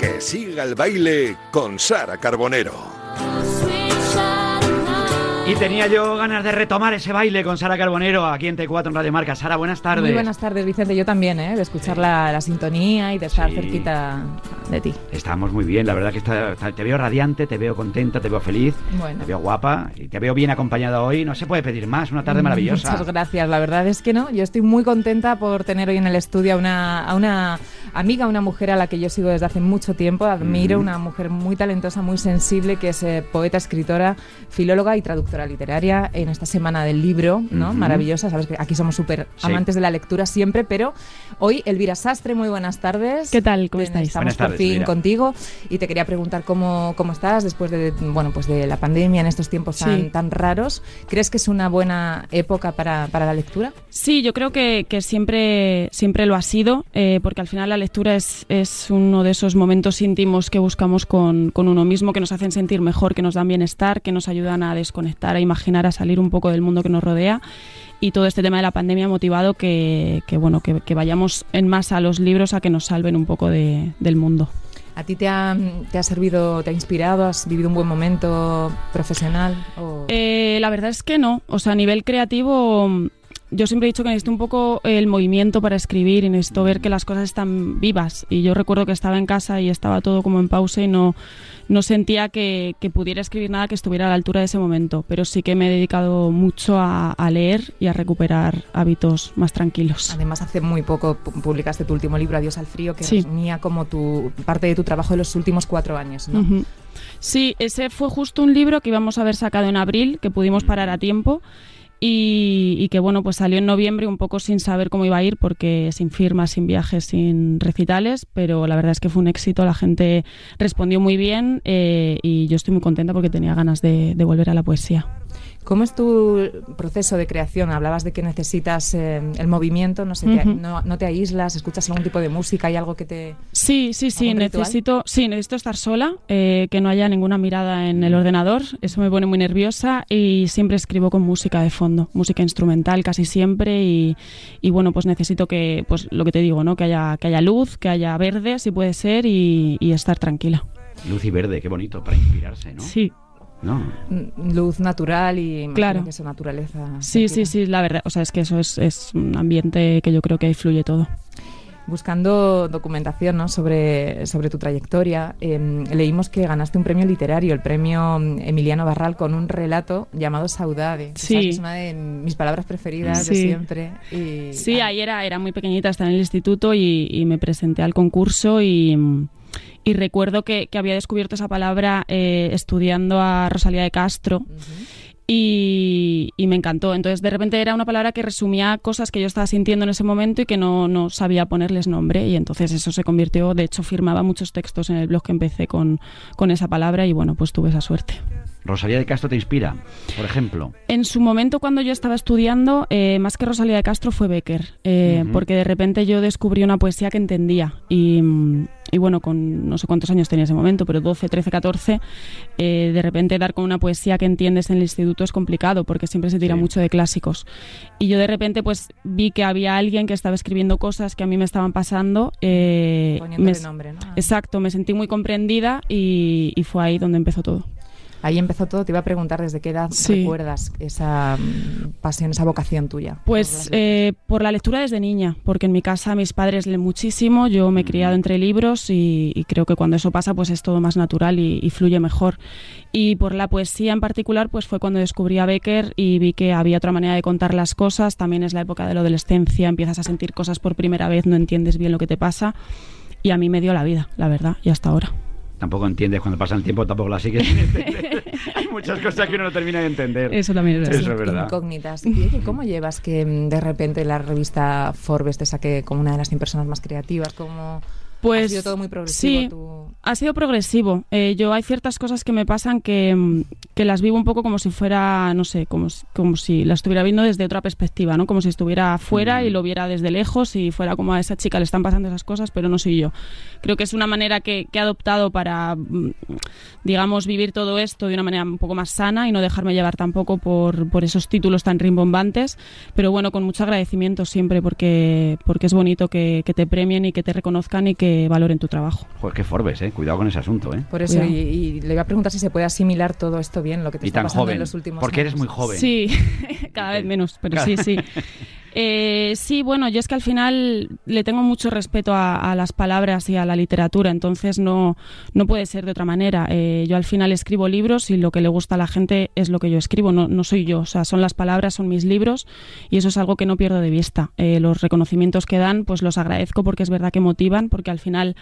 Que siga el baile con Sara Carbonero. Y tenía yo ganas de retomar ese baile con Sara Carbonero aquí en T4 en Radio Marca. Sara, buenas tardes. Muy buenas tardes, Vicente. Yo también, ¿eh? de escuchar la, la sintonía y de estar Sí. cerquita de ti. Estamos muy bien, la verdad que está- está- te veo radiante, te veo contenta, te veo feliz, Bueno. te veo guapa y te veo bien acompañada hoy. No se puede pedir más, una tarde maravillosa. Muchas gracias. La verdad es que no. Yo estoy muy contenta por tener hoy en el estudio a una, a una amiga, una mujer a la que yo sigo desde hace mucho tiempo. Admiro, una mujer muy talentosa, muy sensible, que es eh, poeta, escritora, filóloga y traductora literaria en esta semana del libro, ¿no? Maravillosa. Sabes que aquí somos súper Sí. amantes de la lectura siempre, pero hoy Elvira Sastre, muy buenas tardes. ¿Qué tal? ¿Cómo estáis? Estamos Buenas tardes, por fin contigo y te quería preguntar cómo, cómo estás después de, bueno, pues de la pandemia en estos tiempos Sí. tan, tan raros. ¿Crees que es una buena época para, para la lectura? Sí, yo creo que, que siempre, siempre lo ha sido, eh, porque al final la lectura es, es uno de esos momentos íntimos que buscamos con, con uno mismo, que nos hacen sentir mejor, que nos dan bienestar, que nos ayudan a desconectar, a imaginar, a salir un poco del mundo que nos rodea. Y todo este tema de la pandemia ha motivado que, que, bueno, que, que vayamos en masa a los libros a que nos salven un poco de- del mundo. ¿A ti te ha, te ha servido, te ha inspirado? ¿Has vivido un buen momento profesional? O- Eh, la verdad es que no. O sea, a nivel creativo, yo siempre he dicho que necesito un poco el movimiento para escribir y necesito ver que las cosas están vivas. Y yo recuerdo que estaba en casa y estaba todo como en pausa y no, no sentía que, que pudiera escribir nada que estuviera a la altura de ese momento. Pero sí que me he dedicado mucho a, a leer y a recuperar hábitos más tranquilos. Además, hace muy poco pu- publicaste tu último libro, Adiós al frío, que Sí. resumía como tu parte de tu trabajo de los últimos cuatro años, ¿no? Ujú. Sí, ese fue justo un libro que íbamos a haber sacado en abril, que pudimos parar a tiempo y, que bueno, pues salió en noviembre un poco sin saber cómo iba a ir porque sin firmas, sin viajes, sin recitales, pero la verdad es que fue un éxito, la gente respondió muy bien eh, y yo estoy muy contenta porque tenía ganas de volver a la poesía. ¿Cómo es tu proceso de creación? Hablabas de que necesitas eh, el movimiento, no sé, te- Ujú. no, no te aíslas, escuchas algún tipo de música, hay algo que te... Sí, sí, sí, necesito, sí, necesito estar sola, eh, que no haya ninguna mirada en el ordenador, eso me pone muy nerviosa y siempre escribo con música de fondo, música instrumental casi siempre y, y bueno, pues necesito que, pues lo que te digo, ¿no? Que haya, que haya luz, que haya verde, si puede ser, y, y estar tranquila. Luz y verde, qué bonito para inspirarse, ¿no? Sí, No. mm, luz natural y Claro. que es naturaleza. sí, sí, sí, la verdad, o sea, es que eso es, es un ambiente que yo creo que ahí fluye todo. Buscando documentación ¿no? sobre, sobre tu trayectoria, eh, leímos que ganaste un premio literario, el premio mm, Emiliano Barral, con un relato llamado Saudade. Sí. que Es una de mis palabras preferidas de siempre. y- Sí, ah, ahí era, era muy pequeñita, estaba en el instituto y, y me presenté al concurso y, y recuerdo que, que había descubierto esa palabra eh, estudiando a Rosalía de Castro ujú. Y, y me encantó. Entonces, de repente era una palabra que resumía cosas que yo estaba sintiendo en ese momento y que no, no sabía ponerles nombre. Y entonces eso se convirtió, de hecho, firmaba muchos textos en el blog que empecé con, con esa palabra y bueno, pues tuve esa suerte. Rosalía de Castro te inspira, por ejemplo. En su momento, cuando yo estaba estudiando, eh, más que Rosalía de Castro fue Becker, eh, porque de repente yo descubrí una poesía que entendía. Y, mm, y bueno, con no sé cuántos años tenía ese momento, pero 12, 13, 14, eh, de repente dar con una poesía que entiendes en el instituto es complicado, porque siempre se tira Sí. mucho de clásicos. Y yo de repente pues vi que había alguien que estaba escribiendo cosas que a mí me estaban pasando. eh, me- nombre, ¿no? Exacto, me sentí muy comprendida y, y fue ahí donde empezó todo. Ahí empezó todo. Te iba a preguntar desde qué edad Sí. recuerdas esa mm, pasión, esa vocación tuya. Pues eh, por la lectura desde niña, porque en mi casa mis padres leen muchísimo, yo me he criado entre libros y, y creo que cuando eso pasa pues es todo más natural y, y fluye mejor. Y por la poesía en particular pues fue cuando descubrí a Becker y vi que había otra manera de contar las cosas, también es la época de la adolescencia, empiezas a sentir cosas por primera vez, no entiendes bien lo que te pasa y a mí me dio la vida, la verdad, y hasta ahora. Tampoco entiendes cuando pasa el tiempo, tampoco la sigues. sin entender. Hay muchas cosas que uno no termina de entender. Eso también es Eso verdad. es verdad. Incógnitas. Y oye, ¿cómo llevas que mm, de repente la revista Forbes te saque como una de las 100 personas más creativas? ¿Cómo, Pues ha sido todo muy progresivo. sí, tu- ha sido progresivo. Eh, yo hay ciertas cosas que me pasan que, mm, que las vivo un poco como si fuera, no sé, como, si- como si las estuviera viendo desde otra perspectiva, ¿no? Como si estuviera afuera y lo viera desde lejos y fuera como a esa chica le están pasando esas cosas, pero no soy yo. Creo que es una manera que, que he adoptado para, mm, digamos, vivir todo esto de una manera un poco más sana y no dejarme llevar tampoco por, por esos títulos tan rimbombantes, pero bueno, con mucho agradecimiento siempre porque, porque es bonito que, que te premien y que te reconozcan y que valoren tu trabajo. Joder, qué Forbes, ¿eh? Cuidado con ese asunto, ¿eh? Por eso, y, y le iba a preguntar si se puede asimilar todo esto bien, lo que te Y está tan pasando joven. en los últimos Porque eres muy joven. Sí, cada vez menos, pero sí, sí. Eh, sí, bueno, yo es que al final le tengo mucho respeto a, a las palabras y a la literatura, entonces no, no puede ser de otra manera. Eh, yo al final escribo libros y lo que le gusta a la gente es lo que yo escribo, no, no soy yo, o sea, son las palabras, son mis libros y eso es algo que no pierdo de vista. Eh, los reconocimientos que dan, pues los agradezco porque es verdad que motivan, porque al final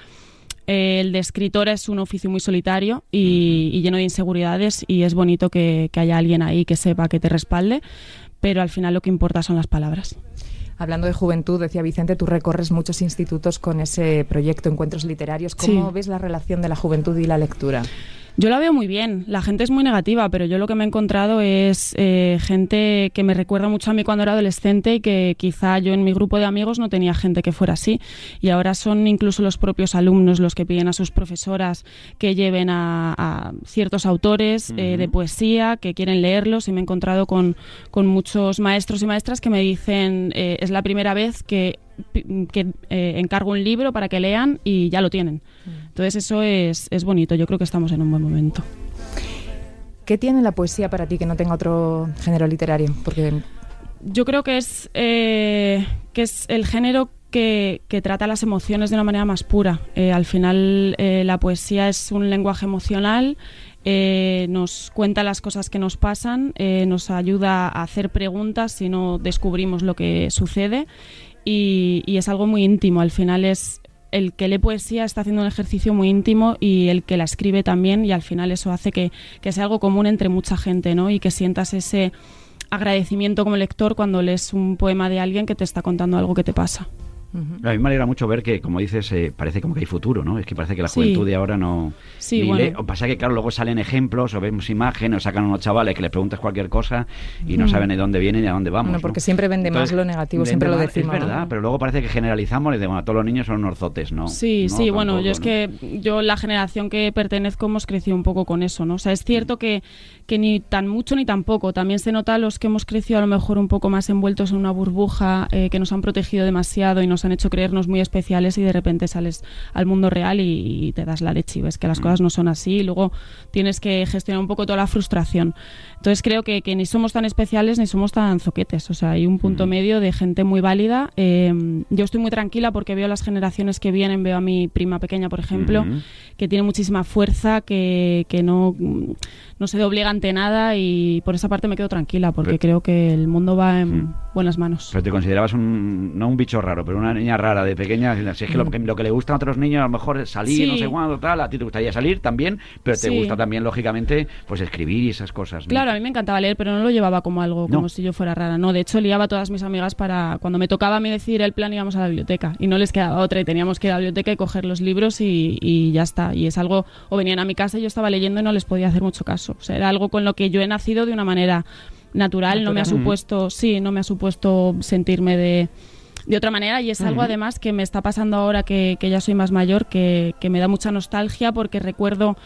eh, el de escritor es un oficio muy solitario y, y lleno de inseguridades y es bonito que, que haya alguien ahí que sepa que te respalde, pero al final lo que importa son las palabras. Hablando de juventud, decía Vicente, tú recorres muchos institutos con ese proyecto Encuentros Literarios. ¿Cómo Sí. ves la relación de la juventud y la lectura? Yo la veo muy bien, la gente es muy negativa, pero yo lo que me he encontrado es eh, gente que me recuerda mucho a mí cuando era adolescente y que quizá yo en mi grupo de amigos no tenía gente que fuera así. Y ahora son incluso los propios alumnos los que piden a sus profesoras que lleven a, a ciertos autores eh, de poesía, que quieren leerlos. Y me he encontrado con, con muchos maestros y maestras que me dicen, eh, es la primera vez que que eh, encargo un libro para que lean y ya lo tienen. Entonces eso es, es bonito, yo creo que estamos en un buen momento. ¿Qué tiene la poesía para ti que no tenga otro género literario? Porque Yo creo que es, eh, que es el género que, que trata las emociones de una manera más pura. Eh, al final eh, la poesía es un lenguaje emocional, eh, nos cuenta las cosas que nos pasan, nos ayuda a hacer preguntas si no descubrimos lo que sucede y, y es algo muy íntimo. Al final es el que lee poesía está haciendo un ejercicio muy íntimo y el que la escribe también y al final eso hace que, que sea algo común entre mucha gente ¿no? y que sientas ese agradecimiento como lector cuando lees un poema de alguien que te está contando algo que te pasa. A mí me alegra mucho ver que, como dices, eh, parece como que hay futuro, ¿no? Es que parece que la Sí. juventud de ahora no... Sí, bueno. O pasa que, claro, luego salen ejemplos o vemos imágenes o sacan unos chavales que les preguntas cualquier cosa y no Mm. saben de dónde vienen ni a dónde vamos. Bueno, ¿no? porque siempre vende más lo negativo, siempre lo decimos, Es verdad, ¿no? pero luego parece que generalizamos y decimos, bueno, todos los niños son unos zotes, ¿no? Sí, No, sí, bueno, tampoco, yo es que yo la generación que pertenezco hemos crecido un poco con eso, ¿no? O sea, es cierto que, que ni tan mucho ni tan poco. También se nota los que hemos crecido a lo mejor un poco más envueltos en una burbuja, eh, que nos han protegido demasiado y nos han hecho creernos muy especiales y de repente sales al mundo real y, y te das la leche y ves que las cosas no son así y luego tienes que gestionar un poco toda la frustración. Entonces creo que, que ni somos tan especiales ni somos tan zoquetes. O sea, hay un punto medio de gente muy válida. Eh, yo estoy muy tranquila porque veo las generaciones que vienen, veo a mi prima pequeña, por ejemplo, Ujú. que tiene muchísima fuerza, que, que no, no se doblega ante nada y por esa parte me quedo tranquila porque creo que el mundo va en Mm. Buenas manos. Pero te considerabas un, no un bicho raro, pero una niña rara de pequeña. Si es que lo, que lo que le gusta a otros niños a lo mejor es salir, Mm. Sí. no sé cuándo, tal. A ti te gustaría salir también, pero te Sí. gusta también, lógicamente, pues escribir y esas cosas. ¿no? Claro, a mí me encantaba leer, pero no lo llevaba como algo, No. como si yo fuera rara. No, de hecho, liaba a todas mis amigas para cuando me tocaba a mí decidir el plan íbamos a la biblioteca y no les quedaba otra y teníamos que ir a la biblioteca y coger los libros y, y ya está. Y es algo, o venían a mi casa y yo estaba leyendo y no les podía hacer mucho caso. O sea, era algo con lo que yo he nacido de una manera natural, no me ha supuesto, sí, no me ha supuesto sentirme de de otra manera. Y es algo además que me está pasando ahora que, que ya soy más mayor que, que me da mucha nostalgia porque recuerdo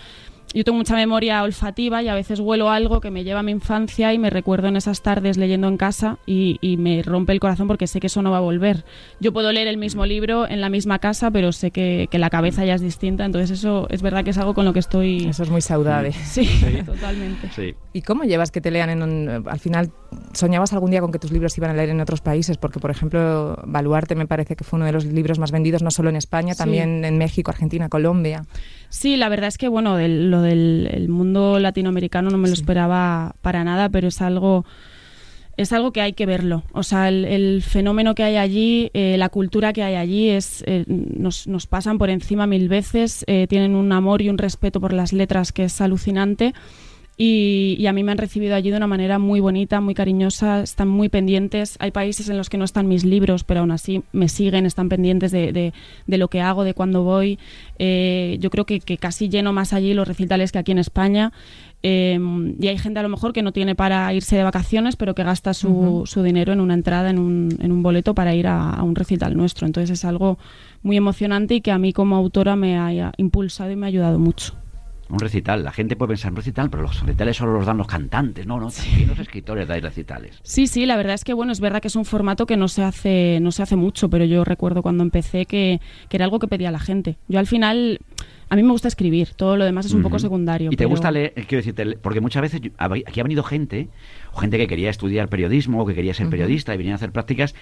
yo tengo mucha memoria olfativa y a veces huelo algo que me lleva a mi infancia y me recuerdo en esas tardes leyendo en casa y, y me rompe el corazón porque sé que eso no va a volver. Yo puedo leer el mismo libro en la misma casa, pero sé que, que la cabeza ya es distinta, entonces eso es verdad que es algo con lo que estoy... eso es muy saudade. Sí, totalmente. Sí. ¿Y cómo llevas que te lean en un... Al final, ¿soñabas algún día con que tus libros se iban a leer en otros países? Porque, por ejemplo, Baluarte me parece que fue uno de los libros más vendidos, no solo en España, Sí. también en México, Argentina, Colombia. Sí, la verdad es que bueno, lo del el mundo latinoamericano no me lo Sí. esperaba para nada, pero es algo es algo que hay que verlo. O sea, el, el fenómeno que hay allí, eh, la cultura que hay allí, es eh, nos, nos pasan por encima mil veces. eh, tienen un amor y un respeto por las letras que es alucinante. Y, y a mí me han recibido allí de una manera muy bonita, muy cariñosa, están muy pendientes. Hay países en los que no están mis libros, pero aún así me siguen, están pendientes de, de- de lo que hago, de cuándo voy. Eh, yo creo que, que casi lleno más allí los recitales que aquí en España. Eh, y hay gente a lo mejor que no tiene para irse de vacaciones, pero que gasta su, su dinero en una entrada, en un, en un boleto para ir a, a un recital nuestro. Entonces es algo muy emocionante y que a mí como autora me haya impulsado y me ha ayudado mucho. Un recital. La gente puede pensar un recital, pero los recitales solo los dan los cantantes. No, no, también los escritores dais recitales. Sí, sí, la verdad es que bueno, es verdad que es un formato que no se hace, no se hace mucho, pero yo recuerdo cuando empecé que, que era algo que pedía la gente. Yo al final, a mí me gusta escribir, todo lo demás es un poco secundario. ¿Y te pero- gusta leer? Quiero decirte, porque muchas veces yo- aquí ha venido gente, o gente que quería estudiar periodismo, o que quería ser periodista y venían a hacer prácticas,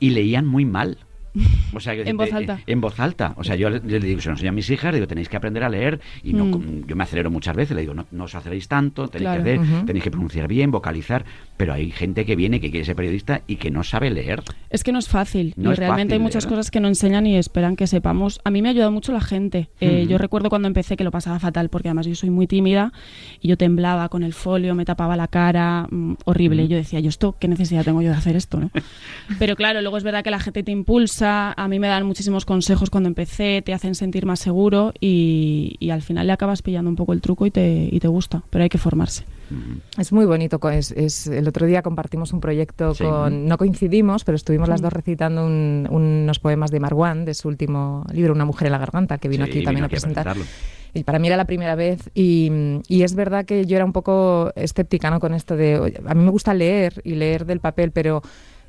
y leían muy mal. O sea, En voz alta. En voz alta. O sea, yo le, le digo, se lo enseño a mis hijas, digo, tenéis que aprender a leer. Y no, Mm. yo me acelero muchas veces, le digo, no, no os aceleréis tanto, tenéis Claro. que hacer, Ujú. tenéis que pronunciar bien, vocalizar. Pero hay gente que viene, que quiere ser periodista y que no sabe leer. Es que no es fácil No y es realmente fácil, hay muchas ¿verdad? cosas que no enseñan y esperan que sepamos. A mí me ha ayudado mucho la gente. Eh. Yo recuerdo cuando empecé que lo pasaba fatal porque además yo soy muy tímida y yo temblaba con el folio, me tapaba la cara, mm, horrible. Yo decía, yo esto, ¿qué necesidad tengo yo de hacer esto? ¿no? Pero claro, luego es verdad que la gente te impulsa, a mí me dan muchísimos consejos cuando empecé, te hacen sentir más seguro y, y al final le acabas pillando un poco el truco y te, y te gusta, pero hay que formarse. Mm. Es muy bonito. Es, es- el otro día compartimos un proyecto Sí. con. No coincidimos, pero estuvimos las Mm. dos recitando un- unos poemas de Marwan, de su último libro, Una mujer en la garganta, que vino Sí, aquí también vino a presentar. presentarlo. Y para mí era la primera vez y, y es verdad que yo era un poco escéptica ¿no? con esto de, oye, a mí me gusta leer y leer del papel, pero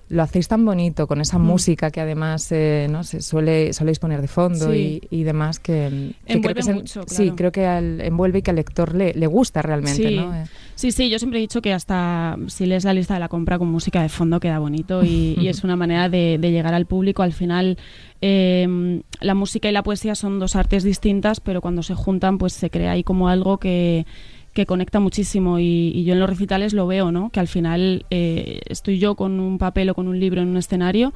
lo hacéis tan bonito con esa Mm. música que además eh, no se suele soléis poner de fondo Sí. y, y demás que, que Envuelve que es el- mucho, sí creo que al, envuelve y que al lector le, le gusta realmente Sí. ¿no? Eh, Sí, sí, yo siempre he dicho que hasta si lees la lista de la compra con música de fondo queda bonito y, y es una manera de, de llegar al público. Al final, eh, la música y la poesía son dos artes distintas, pero cuando se juntan, pues se crea ahí como algo que, que conecta muchísimo. Y, y yo en los recitales lo veo, ¿no? Que al final eh, estoy yo con un papel o con un libro en un escenario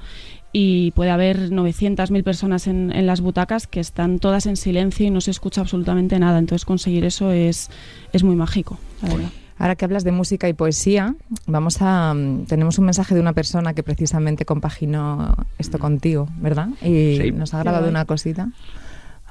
y puede haber 900.000 personas en, en las butacas que están todas en silencio y no se escucha absolutamente nada. Entonces conseguir eso es, es muy mágico, la verdad. Ahora que hablas de música y poesía, vamos a mm, tenemos un mensaje de una persona que precisamente compaginó esto contigo, ¿verdad? Y Sí. nos ha grabado una cosita.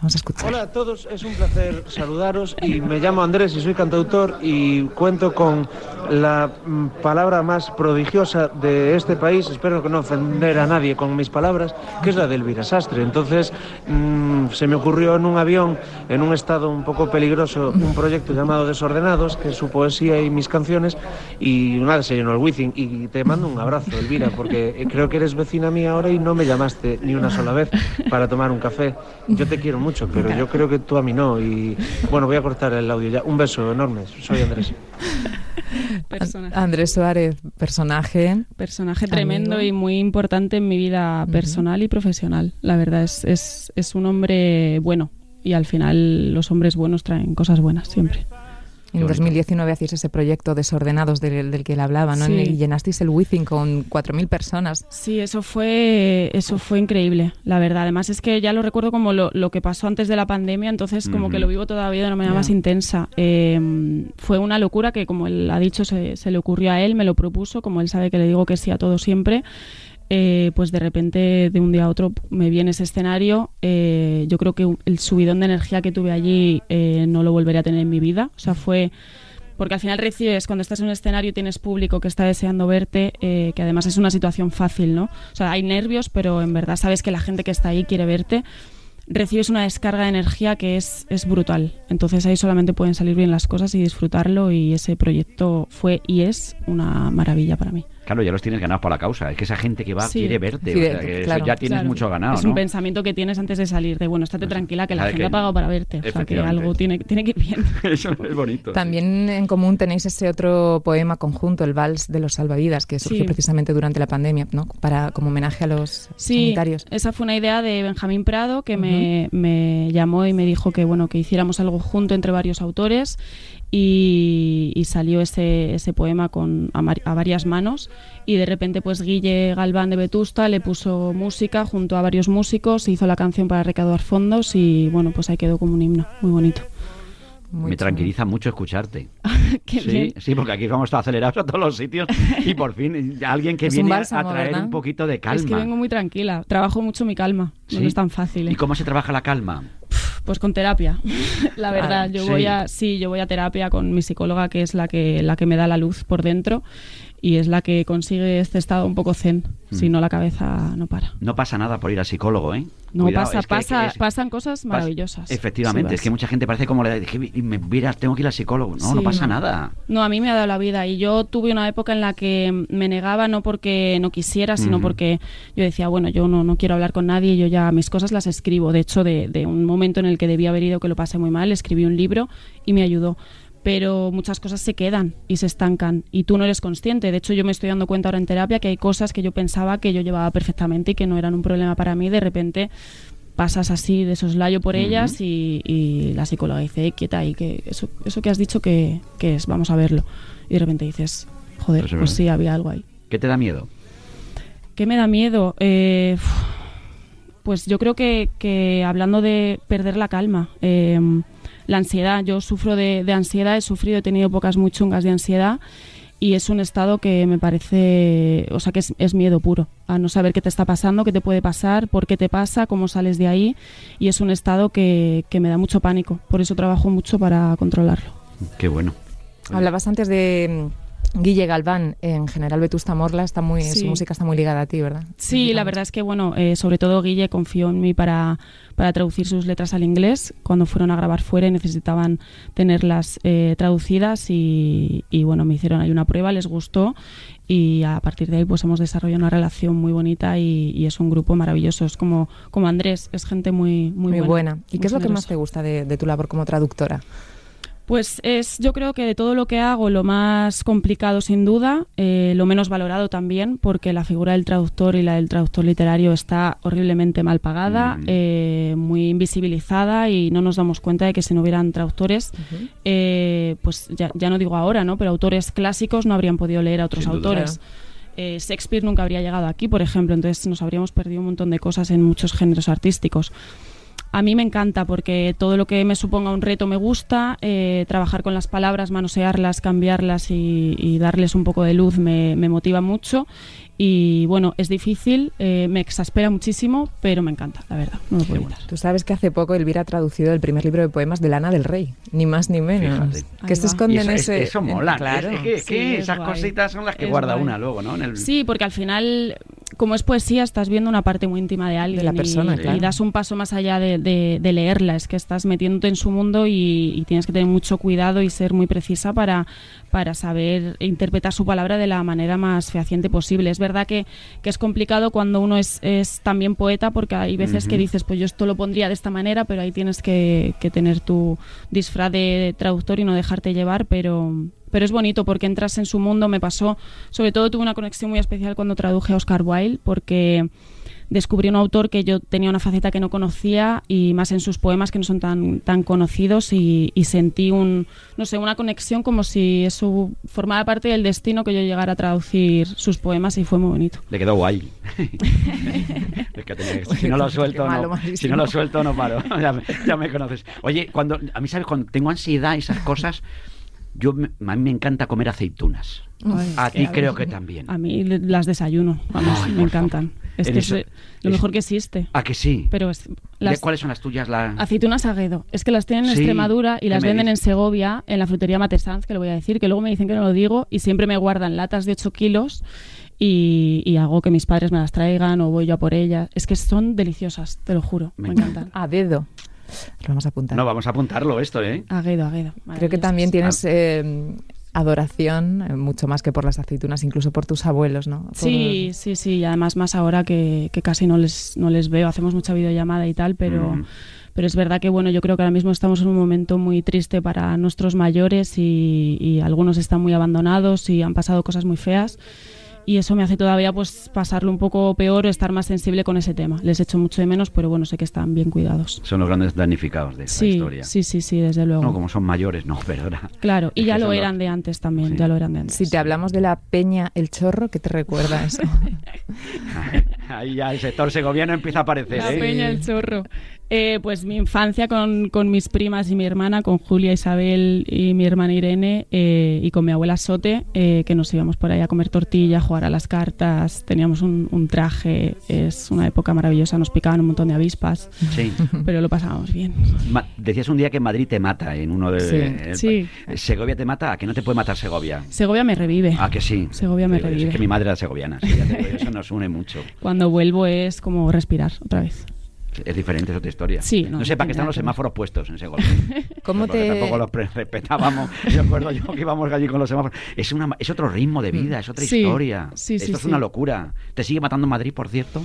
Vamos a escuchar. Hola a todos, es un placer saludaros y me llamo Andrés y soy cantautor y cuento con la mm, palabra más prodigiosa de este país, espero que no ofender a nadie con mis palabras, que es la de Elvira Sastre. Entonces mm, se me ocurrió en un avión, en un estado un poco peligroso, un proyecto llamado Desordenados, que es su poesía y mis canciones, y nada, se llenó el Wizzing. Y te mando un abrazo, Elvira, porque creo que eres vecina mía ahora y no me llamaste ni una sola vez para tomar un café. Yo te quiero mucho, pero yo creo que tú a mí no. Y bueno, voy a cortar el audio ya. Un beso enorme. Soy Andrés. Personaje. Andrés Suárez, personaje. Personaje tremendo Amigo. y muy importante en mi vida personal y profesional. La verdad es, es, es un hombre bueno y al final los hombres buenos traen cosas buenas siempre. En bonito. 2019 hacéis ese proyecto Desordenados del, del que él hablaba, ¿no? Sí. Y llenasteis el Wizzing con 4.000 personas. Sí, eso fue, eso fue increíble, la verdad. Además es que ya lo recuerdo como lo, lo que pasó antes de la pandemia, entonces como Ujú. que lo vivo todavía de una manera Ya. más intensa. Eh, fue una locura que, como él ha dicho, se, se le ocurrió a él, me lo propuso, como él sabe que le digo que sí a todo siempre. Eh, pues de repente de un día a otro me viene ese escenario. eh, yo creo que el subidón de energía que tuve allí eh, no lo volveré a tener en mi vida. O sea, fue porque al final recibes, cuando estás en un escenario y tienes público que está deseando verte, que además es una situación fácil, ¿no? O sea, hay nervios, pero en verdad sabes que la gente que está ahí quiere verte. Recibes una descarga de energía que es, es brutal. Entonces ahí solamente pueden salir bien las cosas y disfrutarlo y ese proyecto fue y es una maravilla para mí. Claro, ya los tienes ganados por la causa. Es que esa gente que va Sí. quiere verte. Sí, o sea, que eso claro, ya tienes Claro. mucho ganado, Es ¿no? un pensamiento que tienes antes de salir, de bueno, estate Pues, tranquila que la gente que- ha pagado para verte. O sea, que algo tiene, tiene que ir bien. Eso es bonito. También en común tenéis ese otro poema conjunto, el Vals de los Salvavidas, que surgió Sí. precisamente durante la pandemia, ¿no? Para, como homenaje a los Sí, sanitarios. esa fue una idea de Benjamín Prado que me, me llamó y me dijo que bueno que hiciéramos algo junto entre varios autores y, y salió ese, ese poema con a, mar- a varias manos y de repente pues Guille Galván de Vetusta le puso música junto a varios músicos, hizo la canción para recaudar fondos y bueno pues ahí quedó como un himno muy bonito. Muy Me chulo. tranquiliza mucho escucharte. Qué sí, bien. sí, porque aquí vamos acelerados a todos los sitios y por fin alguien que Es viene a- bálsamo, a traer ¿verdad? un poquito de calma. Es que vengo muy tranquila. Trabajo mucho mi calma. Sí. No es tan fácil. ¿eh? ¿Y cómo se trabaja la calma? Pues con terapia. la verdad, Ah, yo sí. voy a sí, yo voy a terapia con mi psicóloga que es la que la que me da la luz por dentro y es la que consigue este estado un poco zen. Mm. Si no la cabeza no para. No pasa nada por ir al psicólogo, ¿eh? No Cuidado, pasa, es que- pasa, es- pasan cosas maravillosas. Efectivamente, Sí, es que mucha gente parece como le dije, me vieras, tengo que ir al psicólogo. No, no pasa no. nada. No, a mí me ha dado la vida y yo tuve una época en la que me negaba no porque no quisiera, sino porque yo decía, bueno, yo no, no quiero hablar con nadie, yo ya mis cosas las escribo. De hecho, de, de un momento en el que debía haber ido que lo pasé muy mal, escribí un libro y me ayudó. Pero muchas cosas se quedan y se estancan y tú no eres consciente. De hecho, yo me estoy dando cuenta ahora en terapia que hay cosas que yo pensaba que yo llevaba perfectamente y que no eran un problema para mí. De repente pasas así de soslayo por ellas y, y la psicóloga dice, "Eh, quieta ahí, que eso, eso que has dicho que, que es, vamos a verlo. Y de repente dices, joder, Pues es pues sí, había algo ahí. ¿Qué te da miedo? ¿Qué me da miedo? Eh, pues yo creo que, que hablando de perder la calma, eh, la ansiedad, yo sufro de, de ansiedad, he sufrido, he tenido pocas muy chungas de ansiedad y es un estado que me parece, o sea, que es, es miedo puro, a no saber qué te está pasando, qué te puede pasar, por qué te pasa, cómo sales de ahí y es un estado que, que me da mucho pánico, por eso trabajo mucho para controlarlo. Qué bueno. Hablabas antes de Guille Galván, en general Vetusta Morla, está muy, Sí. su música está muy ligada a ti, ¿verdad? Sí, la verdad es que, bueno, eh, sobre todo Guille confió en mí para, para traducir sus letras al inglés cuando fueron a grabar fuera y necesitaban tenerlas eh, traducidas y, y, bueno, me hicieron ahí una prueba, les gustó y a partir de ahí pues hemos desarrollado una relación muy bonita y, y es un grupo maravilloso. Es como, como Andrés, es gente muy, muy, Muy, buena. ¿Y muy qué es lo que más te gusta de, de tu labor como traductora? Pues es, yo creo que de todo lo que hago, lo más complicado sin duda, eh, lo menos valorado también, porque la figura del traductor y la del traductor literario está horriblemente mal pagada, Mm. eh, muy invisibilizada y no nos damos cuenta de que si no hubieran traductores, eh, pues ya, ya no digo ahora, ¿no? Pero autores clásicos no habrían podido leer a otros Sin duda. autores. Eh, Shakespeare nunca habría llegado aquí, por ejemplo, entonces nos habríamos perdido un montón de cosas en muchos géneros artísticos. A mí me encanta porque todo lo que me suponga un reto me gusta, eh, trabajar con las palabras, manosearlas, cambiarlas y, y darles un poco de luz me, me motiva mucho. Y bueno, es difícil, eh, me exaspera muchísimo, pero me encanta, la verdad, no lo puedo evitar. Tú sabes que hace poco Elvira ha traducido el primer libro de poemas de Lana del Rey, ni más ni menos. Fíjate. Que se va. esconde Y eso, ese... eso mola. claro. Es que, Sí, que es esas guay. cositas son las que Es guarda guay. una luego, ¿no? En el- Sí, porque al final, como es poesía, estás viendo una parte muy íntima de alguien De la y- persona, y, claro. das un paso más allá de, de- de leerla. Es que estás metiéndote en su mundo y, y tienes que tener mucho cuidado y ser muy precisa para, para saber interpretar su palabra de la manera más fehaciente posible. Es verdad que, que es complicado cuando uno es, es también poeta porque hay veces que dices, pues yo esto lo pondría de esta manera, pero ahí tienes que, que tener tu disfraz de traductor y no dejarte llevar, pero... Pero es bonito porque entras en su mundo. Me pasó, sobre todo tuve una conexión muy especial cuando traduje a Oscar Wilde, porque descubrí un autor que yo tenía una faceta que no conocía y más en sus poemas que no son tan, tan conocidos y, y sentí un, no sé, una conexión como si eso formara parte del destino que yo llegara a traducir sus poemas y fue muy bonito. Le quedó guay. Es que tenía que- si no lo suelto, no. Si no lo suelto, no paro. ya, me, ya me conoces. Oye, cuando a mí, ¿sabes? Cuando tengo ansiedad y esas cosas, yo me- a mí me encanta comer aceitunas. Ay, A ti creo que también. A mí las desayuno, vamos, Ay, me encantan. favor. Es que es lo es- mejor que existe. ¿A que sí? Pero es, ¿De las, ¿Cuáles son las tuyas? La... Aceitunas Aguedo. Es que las tienen en Sí, Extremadura y ¿qué las venden en? Segovia, en la frutería Matesanz, que lo voy a decir, que luego me dicen que no lo digo y siempre me guardan latas de 8 kilos y, y hago que mis padres me las traigan o voy yo a por ellas. Es que son deliciosas, te lo juro. Me Me, encanta. encantan. A dedo. Lo vamos a apuntar. No, vamos a apuntarlo esto, ¿eh? Aguedo, Aguedo. Creo que también Ah. tienes eh, adoración, eh, mucho más que por las aceitunas, incluso por tus abuelos, ¿no? Por- Sí, sí, sí. Y además más ahora que, que casi no les, no les veo. Hacemos mucha videollamada y tal, pero... Mm. Pero es verdad que bueno, yo creo que ahora mismo estamos en un momento muy triste para nuestros mayores y, y algunos están muy abandonados y han pasado cosas muy feas. Y eso me hace todavía pues pasarlo un poco peor o estar más sensible con ese tema. Les echo mucho de menos, pero bueno, sé que están bien cuidados. Son los grandes damnificados de esta Sí, historia. sí, sí, sí, desde luego. No, como son mayores, no, pero ahora. Claro, y Es ya lo eran los- de antes también, Sí. ya lo eran de antes. Si te hablamos de la peña El Chorro, ¿qué te recuerda eso? Ahí ya el sector segoviano empieza a aparecer, La ¿eh? peña, el chorro. Eh, pues mi infancia con, con mis primas y mi hermana, con Julia, Isabel y mi hermana Irene, eh, y con mi abuela Sote, eh, que nos íbamos por ahí a comer tortilla, a jugar a las cartas, teníamos un, un traje, es una época maravillosa, nos picaban un montón de avispas, Sí. pero lo pasábamos bien. Ma- decías un día que Madrid te mata en uno de... Sí. el- Sí. ¿Segovia te mata? ¿A que no te puede matar Segovia? Segovia me revive. Ah, que sí. Segovia me Digo, revive. Es que mi madre era segoviana, sí, digo, eso nos une mucho. Cuando vuelvo es como respirar otra vez. Es diferente, es otra historia. Sí, no, no, sé para qué están los semáforos puestos en Segovia. ¿Cómo Porque te- Tampoco los respetábamos. Yo recuerdo yo que íbamos allí con los semáforos. Es, una, es otro ritmo de vida, es otra. Sí, historia. sí, Esto es una locura. ¿Te sigue matando Madrid, por cierto?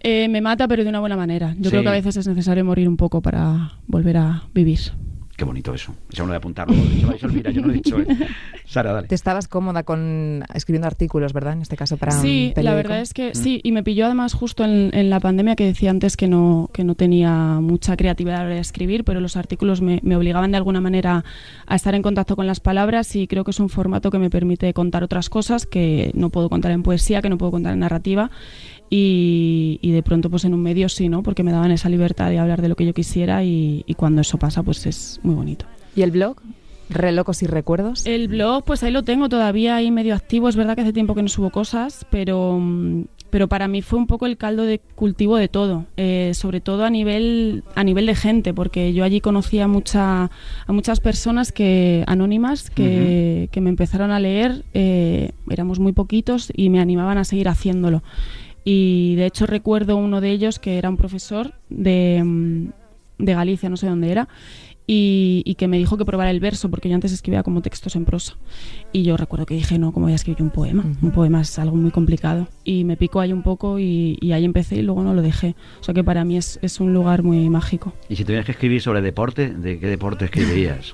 Eh, me mata, pero de una buena manera. Yo creo que a veces es necesario morir un poco para volver a vivir. Qué bonito eso. Eso no lo voy a apuntar. mira, yo no lo he dicho. ¿eh? Sara, dale. Te estabas cómoda con escribiendo artículos, ¿verdad? En este caso para un Sí, la verdad es Mm. que sí, y me pilló además justo en, en la pandemia que decía antes que no, que no tenía mucha creatividad a la hora de escribir, pero los artículos me, me obligaban de alguna manera a estar en contacto con las palabras y creo que es un formato que me permite contar otras cosas que no puedo contar en poesía, que no puedo contar en narrativa y, y de pronto pues en un medio sí, ¿no? Porque me daban esa libertad de hablar de lo que yo quisiera y, y cuando eso pasa pues es muy bonito. ¿Y el blog? Relocos y recuerdos. El blog, pues ahí lo tengo todavía ahí medio activo. Es verdad que hace tiempo que no subo cosas, pero, mm, pero para mí fue un poco el caldo de cultivo de todo, eh, sobre todo a nivel, a nivel de gente, porque yo allí conocí a, mucha, a muchas personas que anónimas que, que me empezaron a leer, eh, éramos muy poquitos y me animaban a seguir haciéndolo. Y de hecho recuerdo uno de ellos que era un profesor de, mm, de Galicia, no sé dónde era, y, y que me dijo que probara el verso, porque yo antes escribía como textos en prosa. Y yo recuerdo que dije, no, ¿cómo voy a escribir un poema? Un poema es algo muy complicado. Y me picó ahí un poco y, y ahí empecé y luego no lo dejé. O sea que para mí es, es un lugar muy mágico. Y si tuvieras que escribir sobre deporte, ¿de qué deporte escribirías?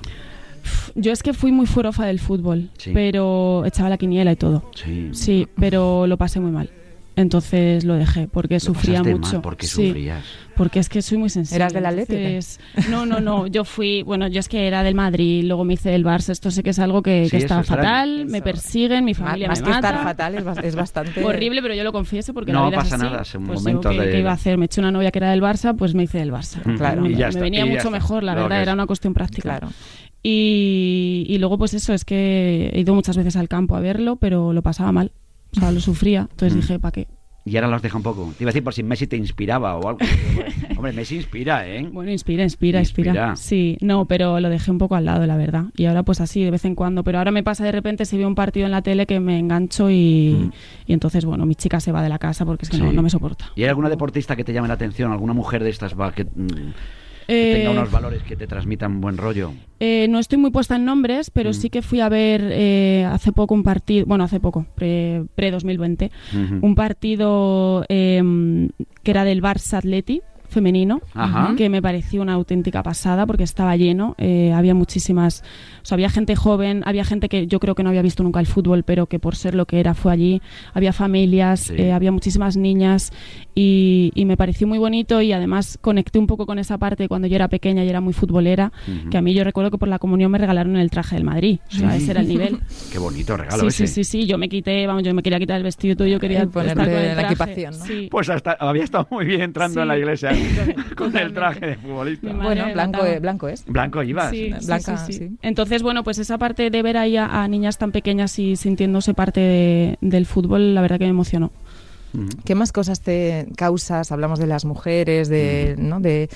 Yo es que fui muy fuerofa del fútbol, Sí. pero echaba la quiniela y todo. Sí. Sí, pero lo pasé muy mal. Entonces lo dejé porque Lo sufría mucho. mal, ¿Por qué Sí. sufrías? Porque es que soy muy sensible. ¿Eras del Atlético? entonces- No, no, no. Yo fui, bueno, yo es que era del Madrid, luego me hice del Barça. Esto sé que es algo que, Sí, que eso está fatal, me persiguen, mi familia Más me que mata. estar fatal, es, bas- es bastante... Horrible, pero yo lo confieso porque No la vida pasa es así. nada, son pues yo, momentos ¿qué, de- qué iba a hacer? Me eché una novia que era del Barça, pues me hice del Barça. Claro. Me, Y ya me está, venía mucho está. mejor, la Lo verdad, era una cuestión práctica. Claro. Y, y luego, pues eso, es que he ido muchas veces al campo a verlo, pero lo pasaba mal. O sea, lo sufría. Entonces Mm. dije, ¿para qué? Y ahora los deja un poco. Te iba a decir por si Messi te inspiraba o algo. Hombre, Messi inspira, ¿eh? Bueno, inspira, inspira, inspira, Inspira. Sí, no, pero lo dejé un poco al lado, la verdad. Y ahora pues así, de vez en cuando. Pero ahora me pasa de repente si veo un partido en la tele que me engancho y, Mm. y entonces, bueno, mi chica se va de la casa porque es que no me soporta. ¿Y hay alguna deportista que te llame la atención? ¿Alguna mujer de estas va, que, mm, que Eh, tenga unos valores que te transmitan buen rollo? Eh, no estoy muy puesta en nombres, pero Mm. sí que fui a ver eh, hace poco un partido, bueno, hace poco, pre-2020, Ujú. un partido eh, que era del Barça Atleti femenino, Ajá. que me pareció una auténtica pasada porque estaba lleno, eh, había muchísimas, o sea, había gente joven, había gente que yo creo que no había visto nunca el fútbol, pero que por ser lo que era fue allí, había familias, Sí. eh, había muchísimas niñas y, y me pareció muy bonito y además conecté un poco con esa parte cuando yo era pequeña y era muy futbolera, Ujú. que a mí yo recuerdo que por la comunión me regalaron el traje del Madrid, o sea, ese era el nivel. Qué bonito regalo Sí, ese. sí, sí, sí, yo me quité, vamos, yo me quería quitar el vestido y todo, yo quería Y ponerte estar con el la traje. equipación, ¿no? Sí. Pues hasta, había estado muy bien entrando Sí. en la iglesia con el traje de futbolista. Bueno, blanco, blanco es. Blanco ibas. Sí, sí, Blanca, sí, sí. sí. Entonces, bueno, pues esa parte de ver ahí a, a niñas tan pequeñas y sintiéndose parte de- del fútbol, la verdad que me emocionó. ¿Qué más cosas te causas? Hablamos de las mujeres, de, ¿no? de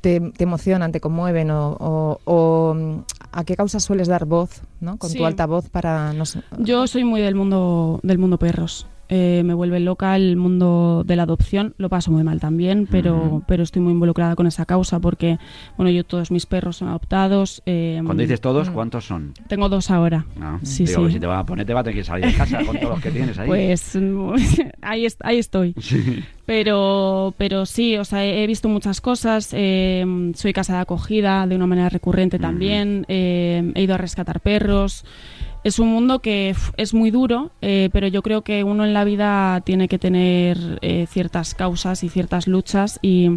te, te emocionan, te conmueven o, o- o, a qué causas sueles dar voz, ¿no? Con Sí. tu altavoz para no sé, Yo soy muy del mundo del mundo perros. Eh, me vuelve loca el mundo de la adopción. Lo paso muy mal también, pero, pero estoy muy involucrada con esa causa porque, bueno, yo todos mis perros son adoptados. eh, Cuando dices todos. ¿cuántos son? Tengo dos ahora. No, Sí, digo, sí. si te va a poner, te va a tener que salir de casa con todos los que tienes ahí. Pues ahí, est- ahí estoy. Sí. Pero, pero sí, o sea, he visto muchas cosas. eh, soy casa de acogida de una manera recurrente también. eh, he ido a rescatar perros. Es un mundo que f- es muy duro, eh, pero yo creo que uno en la vida tiene que tener eh, ciertas causas y ciertas luchas y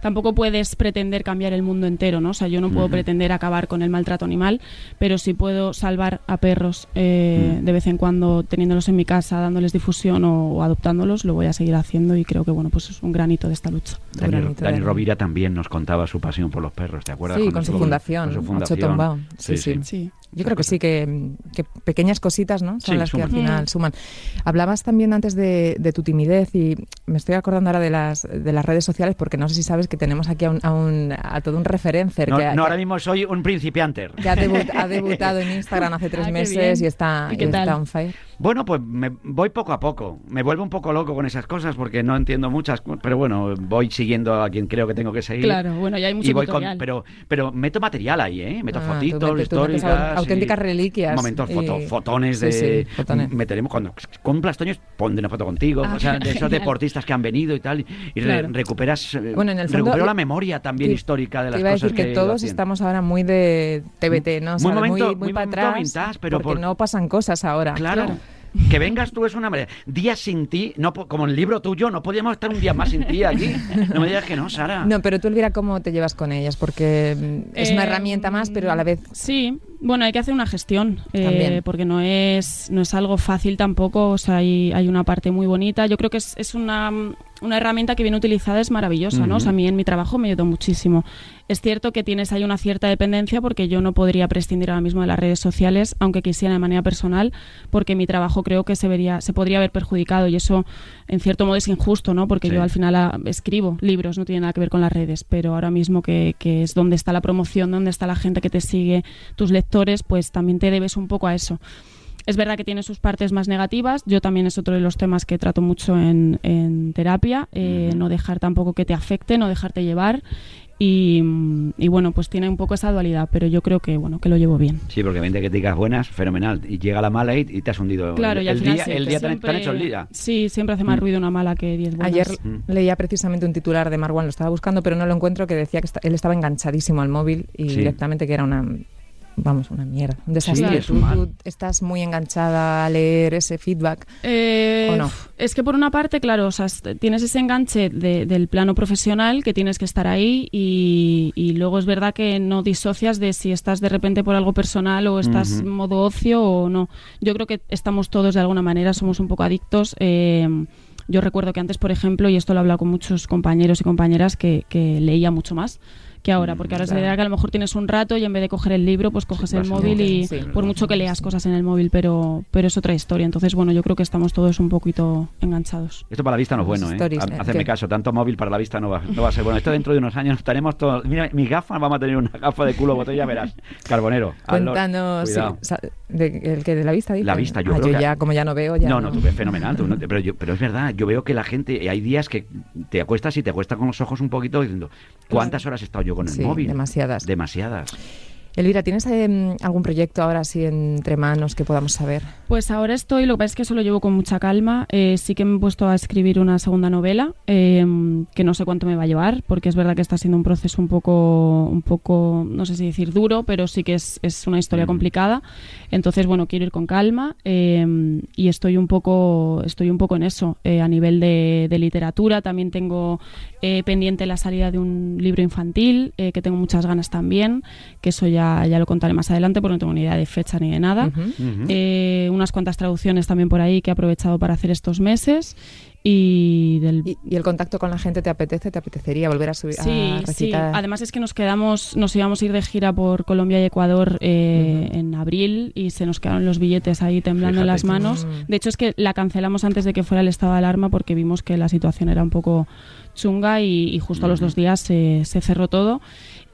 tampoco puedes pretender cambiar el mundo entero, ¿no? O sea, yo no puedo pretender acabar con el maltrato animal, pero sí puedo salvar a perros eh, de vez en cuando teniéndolos en mi casa, dándoles difusión o, o adoptándolos, lo voy a seguir haciendo y creo que, bueno, pues es un granito de esta lucha. Dani, Dani. Rovira también nos contaba su pasión por los perros, ¿te acuerdas? Sí, Cuando con su fundación, con su Ocho. Sí, sí. Sí. Yo creo que sí, que, que pequeñas cositas, ¿no? Son Sí, las que al final Mm. suman. Hablabas también antes de, de tu timidez y me estoy acordando ahora de las, de las redes sociales porque no sé si sabes que tenemos aquí a, un, a, un- a todo un referencer No, que, no, que- ahora mismo soy un principiante. que ha, debu- ha debutado en Instagram hace tres Ah, meses y está, ¿Y y está on fire. Bueno, pues me voy poco a poco. Me vuelvo un poco loco con esas cosas porque no entiendo muchas, pero bueno, voy siguiendo a quien creo que tengo que seguir. Claro, bueno, ya hay mucho y voy con, pero, pero meto material ahí, ¿eh? Meto Ah, fotitos, metes- tú metes históricas. au- auténticas reliquias Momentos, foto- y- fotones de. sí, fotones. Meteremos cuando cumplas Toños, pondré una foto contigo. Ah, o sea, de esos deportistas que han venido y tal. Y Claro. recuperas. eh, Bueno, en el fondo, recupero eh, la memoria también histórica de Te las iba a cosas decir que, que todos estamos ahora muy de TBT, ¿no? Muy momento- muy, muy para momento atrás, vintage, pero porque por- no pasan cosas ahora. Claro. Que vengas tú es una manera. Días sin ti, no, po- como el libro tuyo, no podíamos estar un día más sin ti allí. No me digas que no, Sara. No, pero tú, Elvira, ¿cómo te llevas con ellas? Porque mm, es una Eh, herramienta más, pero a la vez... Sí, bueno, hay que hacer una gestión, eh, porque no es, no es algo fácil tampoco, o sea, hay, hay una parte muy bonita. Yo creo que es, es una, una herramienta que bien utilizada es maravillosa, ¿no? O sea, a mí en mi trabajo me ayudó muchísimo. Es cierto que tienes ahí una cierta dependencia porque yo no podría prescindir ahora mismo de las redes sociales, aunque quisiera de manera personal, porque mi trabajo creo que se vería, se podría haber perjudicado y eso en cierto modo es injusto, ¿no? Porque Sí. yo al final ah, escribo libros, no tiene nada que ver con las redes, pero ahora mismo que, que es donde está la promoción, donde está la gente que te sigue, tus lectores, pues también te debes un poco a eso. Es verdad que tiene sus partes más negativas. Yo también es otro de los temas que trato mucho en, en terapia. eh. No dejar tampoco que te afecte, no dejarte llevar. Y, mm, y bueno, pues tiene un poco esa dualidad, pero yo creo que bueno que lo llevo bien. Sí, porque 20 críticas buenas, fenomenal. Y llega la mala y, y te has hundido. Claro, el, y al el final día, sí, el día han- te han siempre- hecho el día. Sí, siempre hace más Mm. ruido una mala que 10 buenas. Ayer Mm. leía precisamente un titular de Marwan, lo estaba buscando, pero no lo encuentro, que decía que esta- él estaba enganchadísimo al móvil y Sí. directamente que era una... Vamos, una mierda. Un desastre. Sí, es tú, un mal. tú estás muy enganchada a leer ese feedback. Eh, ¿O no? Es que por una parte, claro, o sea, est- tienes ese enganche de- del plano profesional que tienes que estar ahí y, y luego es verdad que no disocias de si estás de repente por algo personal o estás en modo ocio o no. Yo creo que estamos todos de alguna manera, somos un poco adictos. eh, yo recuerdo que antes, por ejemplo, y esto lo he hablado con muchos compañeros y compañeras, que, que leía mucho más que ahora, porque ahora es claro. verdad que a lo mejor tienes un rato y en vez de coger el libro, pues coges el móvil y Sí. por mucho que leas cosas en el móvil, pero, pero es otra historia. Entonces, bueno, yo creo que estamos todos un poquito enganchados. Esto para la vista no es bueno, ¿eh? eh, Hacedme caso, tanto móvil para la vista no va, no va a ser bueno. Esto dentro de unos años estaremos todos. Mira, mis gafas, vamos a tener una gafa de culo botella, verás. Carbonero. Cuéntanos, sí, de, el que de la vista, dices? La vista, yo Ah, creo que- ya, como ya no veo, ya No, no, tú ves fenomenal. tú no te- pero, yo- pero es verdad, yo veo que la gente, hay días que te acuestas y te acuestas con los ojos un poquito diciendo, ¿cuántas horas he estado yo con el Sí, móvil? demasiadas. Demasiadas. Elvira, ¿tienes eh, algún proyecto ahora así entre manos que podamos saber? Pues ahora estoy, lo que pasa es que eso lo llevo con mucha calma. Eh, sí que me he puesto a escribir una segunda novela, eh, que no sé cuánto me va a llevar, porque es verdad que está siendo un proceso un poco, un poco, no sé si decir duro, pero sí que es, es una historia Mm. complicada. Entonces, bueno, quiero ir con calma eh, y estoy un poco, estoy un poco en eso. Eh, a nivel de, de literatura, también tengo eh, pendiente la salida de un libro infantil, eh, que tengo muchas ganas también, que eso ya, ya lo contaré más adelante, porque no tengo ni idea de fecha ni de nada. Ujú. Ujú. Eh, unas cuantas traducciones también por ahí que he aprovechado para hacer estos meses. Y del. ¿Y, y el contacto con la gente te apetece? ¿Te apetecería volver a subir Sí, a sí. Además es que nos quedamos, nos íbamos a ir de gira por Colombia y Ecuador eh, en abril y se nos quedaron los billetes ahí temblando en Fíjate. las manos. De hecho es que la cancelamos antes de que fuera el estado de alarma porque vimos que la situación era un poco chunga y, y justo a los dos días se, se cerró todo.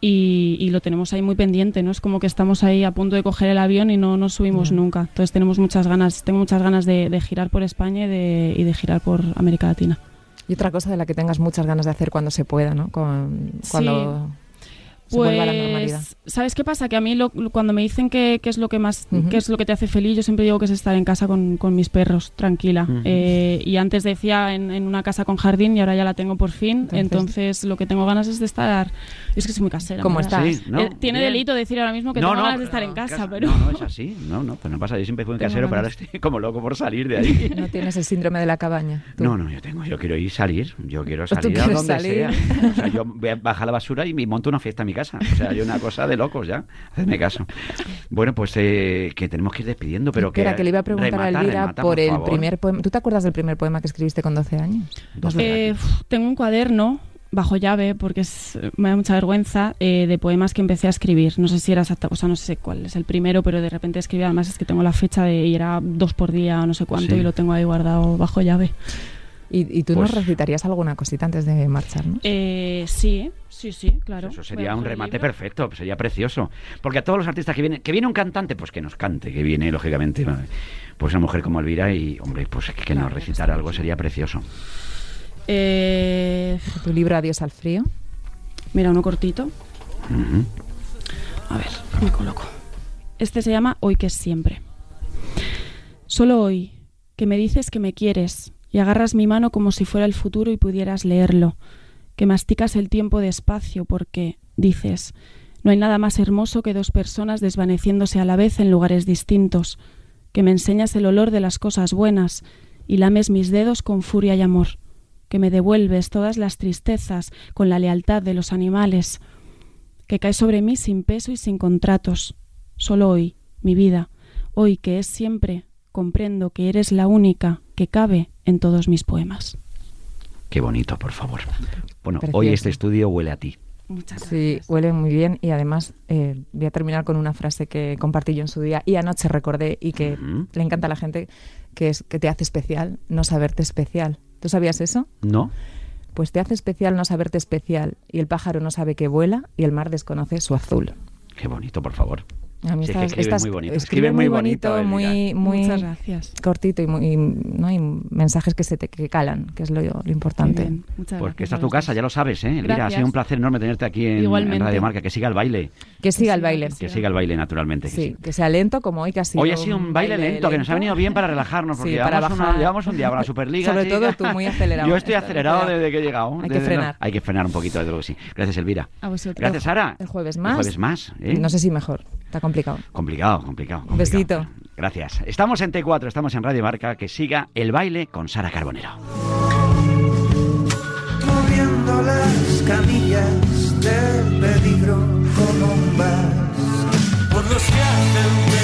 Y, y lo tenemos ahí muy pendiente, ¿no? Es como que estamos ahí a punto de coger el avión y no nos subimos nunca. Entonces tenemos muchas ganas, tengo muchas ganas de, de girar por España y de, y de girar por América Latina. Y otra cosa de la que tengas muchas ganas de hacer cuando se pueda, ¿no? Con, Sí. Vuelva a la normalidad. Pues, ¿sabes qué pasa? Que a mí lo- cuando me dicen que, que es lo que más, que es lo que te hace feliz, yo siempre digo que es estar en casa con, con mis perros, tranquila. Eh, y antes decía en, en una casa con jardín y ahora ya la tengo por fin. Entonces- Entonces, lo que tengo ganas es de estar. Es que soy muy casera. ¿Cómo estás? Sí, ¿no? Eh, tiene Bien. delito decir ahora mismo que No, tengo no, ganas de estar en casa, pero. No, no es así. No, no, pero no pasa. Yo siempre fui un casero, pero ahora estoy como loco por salir de ahí. No tienes el síndrome de la cabaña. tú. No, no, yo tengo, yo quiero ir salir, yo quiero ¿Tú salir a donde salir? sea. O sea, yo voy a bajar la basura y me monto una fiesta en mi casa. O sea, hay una cosa de locos ya. Hacedme caso. Bueno, pues eh, que tenemos que ir despidiendo, pero Espera, que que le iba a preguntar remata, a Elvira remata, por, el favor. primer poema. ¿Tú te acuerdas del primer poema que escribiste con 12 años? Eh, tengo un cuaderno bajo llave porque es, me da mucha vergüenza eh, de poemas que empecé a escribir. No sé si era exacta, o sea, no sé cuál es el primero, pero de repente escribí. Además es que tengo la fecha de y era dos por día o no sé cuánto Sí. y lo tengo ahí guardado bajo llave. ¿Y, y tú Pues- nos recitarías alguna cosita antes de marchar, no? Eh, sí, sí, sí, claro. Eso sería a un remate libro. perfecto, sería precioso. Porque a todos los artistas que vienen, que viene un cantante, pues que nos cante, que viene, lógicamente, pues una mujer como Elvira y, hombre, pues que, que nos Claro, recitara algo sería precioso. Eh, Tu libro Adiós al frío. mira, uno cortito. A ver, me coloco. Este se llama Hoy que es siempre. Solo hoy, que me dices que me quieres y agarras mi mano como si fuera el futuro y pudieras leerlo, que masticas el tiempo despacio porque, dices, no hay nada más hermoso que dos personas desvaneciéndose a la vez en lugares distintos, que me enseñas el olor de las cosas buenas y lames mis dedos con furia y amor, que me devuelves todas las tristezas con la lealtad de los animales, que cae sobre mí sin peso y sin contratos. Solo hoy, mi vida, hoy que es siempre, comprendo que eres la única que cabe en todos mis poemas. Qué bonito, por favor. Bueno, Precioso. hoy este estudio huele a ti. Muchas Sí, huele muy bien y además eh, voy a terminar con una frase que compartí yo en su día y anoche recordé y que le encanta a la gente, que es que te hace especial no saberte especial. ¿Tú sabías eso? ¿No? Pues te hace especial no saberte especial y el pájaro no sabe que vuela y el mar desconoce su azul. Qué bonito, por favor. A mí Sí, es que escribe muy bonito. escribe Escribe muy muy bonito, bonito, muy, muy Muchas gracias. cortito y, muy, ¿no? y mensajes que se te que calan, que es lo, lo importante. Muchas Pues que gracias esta es tu casa, ya lo sabes, ¿eh? Elvira, ha sido un placer enorme tenerte aquí en. Radio Marca. Que siga el baile. Que siga el baile. que Que siga el baile, naturalmente. que Sí, sí. que sea lento como hoy que ha sido Hoy ha sido un baile lento, que nos ha venido bien para relajarnos, porque Sí, para llevamos, una- bajar. llevamos un día con la Superliga. Sobre chica. todo tú, muy acelerado. Yo estoy Estás acelerado desde que he llegado. Hay que frenar. Hay que frenar un poquito, desde luego que sí. Gracias, Elvira. A vosotros. Gracias, Sara. El jueves El más. jueves más. ¿eh? No sé si mejor, está complicado. Complicado, complicado. complicado. besito. Gracias. Estamos en T4, estamos en Radio Marca. Que siga el baile con Sara Carbonero. moviendo las camillas del peligro un vas. Por los que hacen